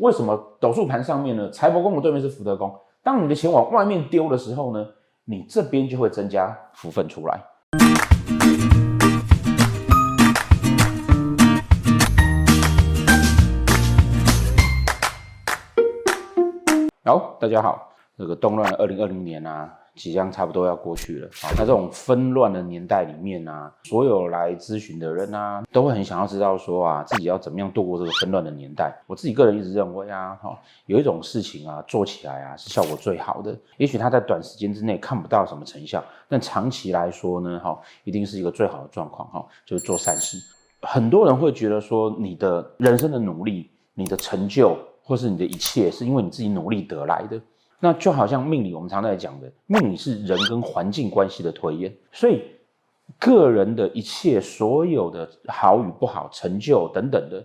为什么斗数盘上面呢？财帛宫的对面是福德宫。当你的钱往外面丢的时候呢，你这边就会增加福分出来。好，大家好，这个动乱二零二零年啊。即将差不多要过去了啊！那这种纷乱的年代里面啊，所有来咨询的人啊，都会很想要知道说啊，自己要怎么样度过这个纷乱的年代。我自己个人一直认为啊，哈，有一种事情啊，做起来啊是效果最好的。也许他在短时间之内看不到什么成效，但长期来说呢，哈，一定是一个最好的状况哈，就是做善事。很多人会觉得说，你的人生的努力、你的成就，或是你的一切，是因为你自己努力得来的。那就好像命理，我们常在讲的，命理是人跟环境关系的推演，所以个人的一切所有的好与不好、成就等等的，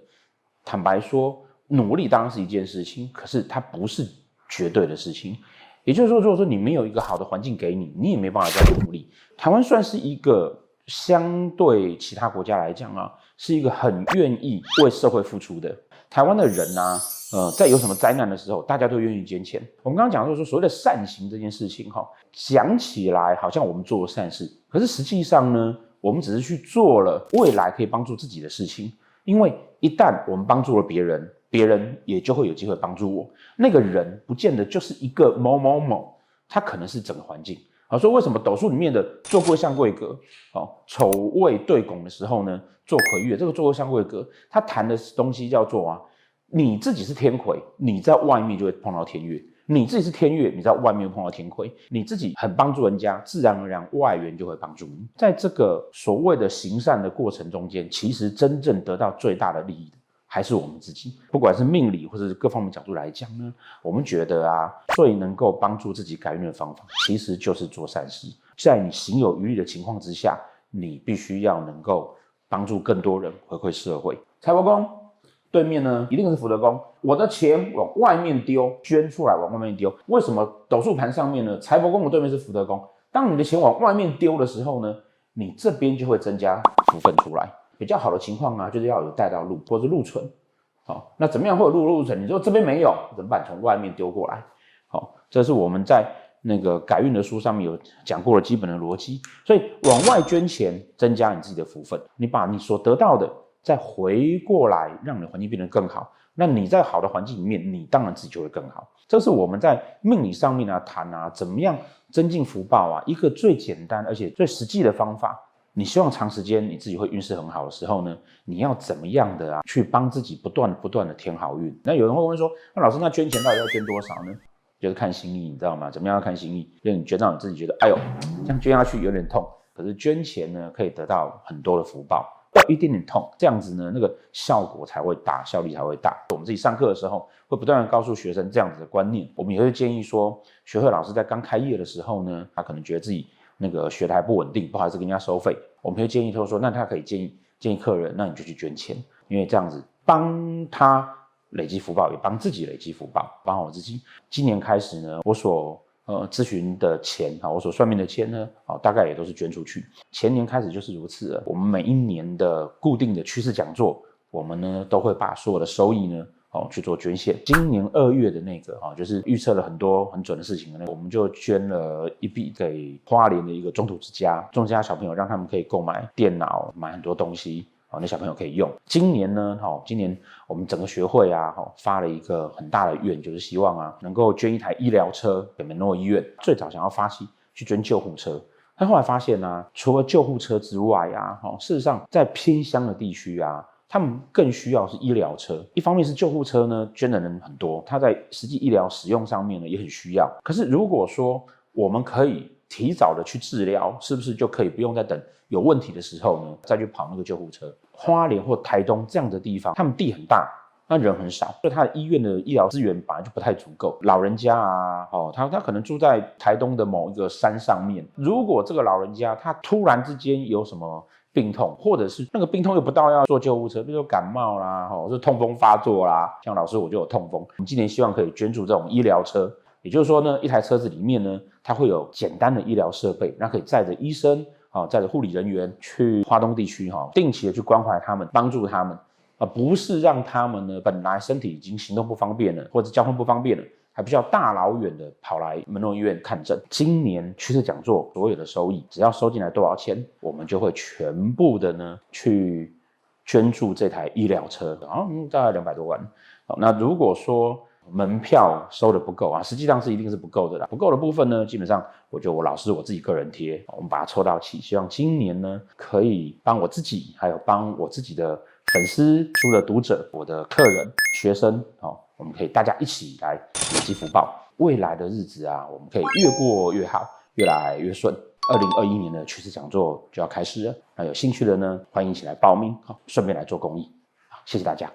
坦白说，努力当然是一件事情，可是它不是绝对的事情。也就是说，如果说你没有一个好的环境给你，你也没办法再努力。台湾算是一个相对其他国家来讲啊，是一个很愿意为社会付出的。台湾的人啊，呃，在有什么灾难的时候，大家都愿意捐钱。我们刚刚讲到说，所谓的善行这件事情，哈，讲起来好像我们做了善事，可是实际上呢，我们只是去做了未来可以帮助自己的事情。因为一旦我们帮助了别人，别人也就会有机会帮助我。那个人不见得就是一个某某某，他可能是整个环境。好，说为什么斗数里面的坐柜相贵格，哦，丑未对拱的时候呢，做魁月，这个坐柜相贵格，它谈的东西叫做啊，你自己是天魁，你在外面就会碰到天月；你自己是天月，你在外面碰到天魁，你自己很帮助人家，自然而然外缘就会帮助你。在这个所谓的行善的过程中间，其实真正得到最大的利益的。还是我们自己，不管是命理或者是各方面角度来讲呢，我们觉得啊，最能够帮助自己改运的方法，其实就是做善事。在你行有余力的情况之下，你必须要能够帮助更多人，回馈社会。财帛宫对面呢，一定是福德宫。我的钱往外面丢，捐出来往外面丢。为什么斗数盘上面呢？财帛宫的对面是福德宫。当你的钱往外面丢的时候呢，你这边就会增加福分出来。比较好的情况啊，就是要有带到禄或者禄存，好，那怎么样会有禄禄存？你说这边没有怎么办？从外面丢过来，好，这是我们在那个改运的书上面有讲过的基本的逻辑。所以往外捐钱，增加你自己的福分，你把你所得到的再回过来，让你的环境变得更好。那你在好的环境里面，你当然自己就会更好。这是我们在命理上面啊谈啊，怎么样增进福报啊，一个最简单而且最实际的方法。你希望长时间你自己会运势很好的时候呢，你要怎么样的啊，去帮自己不断不断的添好运？那有人会问说，那老师，那捐钱到底要捐多少呢？就是看心意，你知道吗？怎么样要看心意？就你捐到你自己觉得，哎呦，这样捐下去有点痛，可是捐钱呢，可以得到很多的福报，要一点点痛，这样子呢，那个效果才会大，效率才会大。我们自己上课的时候，会不断的告诉学生这样子的观念。我们也会建议说，学会老师在刚开业的时候呢，他可能觉得自己。那个学的还不稳定，不好意思跟人家收费，我们会建议他说，那他可以建议建议客人，那你就去捐钱，因为这样子帮他累积福报，也帮自己累积福报，帮我自己。今年开始呢，我所呃咨询的钱啊，我所算命的钱呢，啊，大概也都是捐出去。前年开始就是如此了。我们每一年的固定的趋势讲座，我们呢都会把所有的收益呢。哦，去做捐献。今年二月的那个啊，就是预测了很多很准的事情那，我们就捐了一笔给花莲的一个中途之家，中途之家小朋友，让他们可以购买电脑，买很多东西，哦，那小朋友可以用。今年呢，哈，今年我们整个学会啊，哈，发了一个很大的愿，就是希望啊，能够捐一台医疗车给门诺医院。最早想要发起去捐救护车，但后来发现呢、除了救护车之外啊，哈，事实上在偏乡的地区啊。他们更需要是医疗车，一方面是救护车呢，捐的人很多，他在实际医疗使用上面呢也很需要。可是如果说我们可以提早的去治疗，是不是就可以不用再等有问题的时候呢，再去跑那个救护车？花莲或台东这样的地方，他们地很大，那人很少，所以他的医院的医疗资源本来就不太足够。老人家啊，哦，他他可能住在台东的某一个山上面，如果这个老人家他突然之间有什么病痛，或者是那个病痛又不到要坐救护车，比如说感冒啦，或者痛风发作啦，像老师我就有痛风。我们今年希望可以捐助这种医疗车，也就是说呢，一台车子里面呢，它会有简单的医疗设备，那可以载着医生啊，载着护理人员去花东地区哈，定期的去关怀他们，帮助他们。而不是让他们呢本来身体已经行动不方便了，或者交通不方便了，还不需要大老远的跑来门诺医院看诊。今年趋势讲座所有的收益，只要收进来多少钱，我们就会全部的呢去捐助这台医疗车，然后大概两百多万。好，那如果说门票收的不够啊，实际上是一定是不够的啦。不够的部分呢，基本上我就我老师我自己个人贴，我们把它凑到齐，希望今年呢可以帮我自己，还有帮我自己的粉丝、书的读者、我的客人、学生，哦，我们可以大家一起来累积福报。未来的日子啊，我们可以越过越好，越来越顺。二零二一年的趋势讲座就要开始了，那有兴趣的呢，欢迎一起来报名，好，顺便来做公益。好，谢谢大家。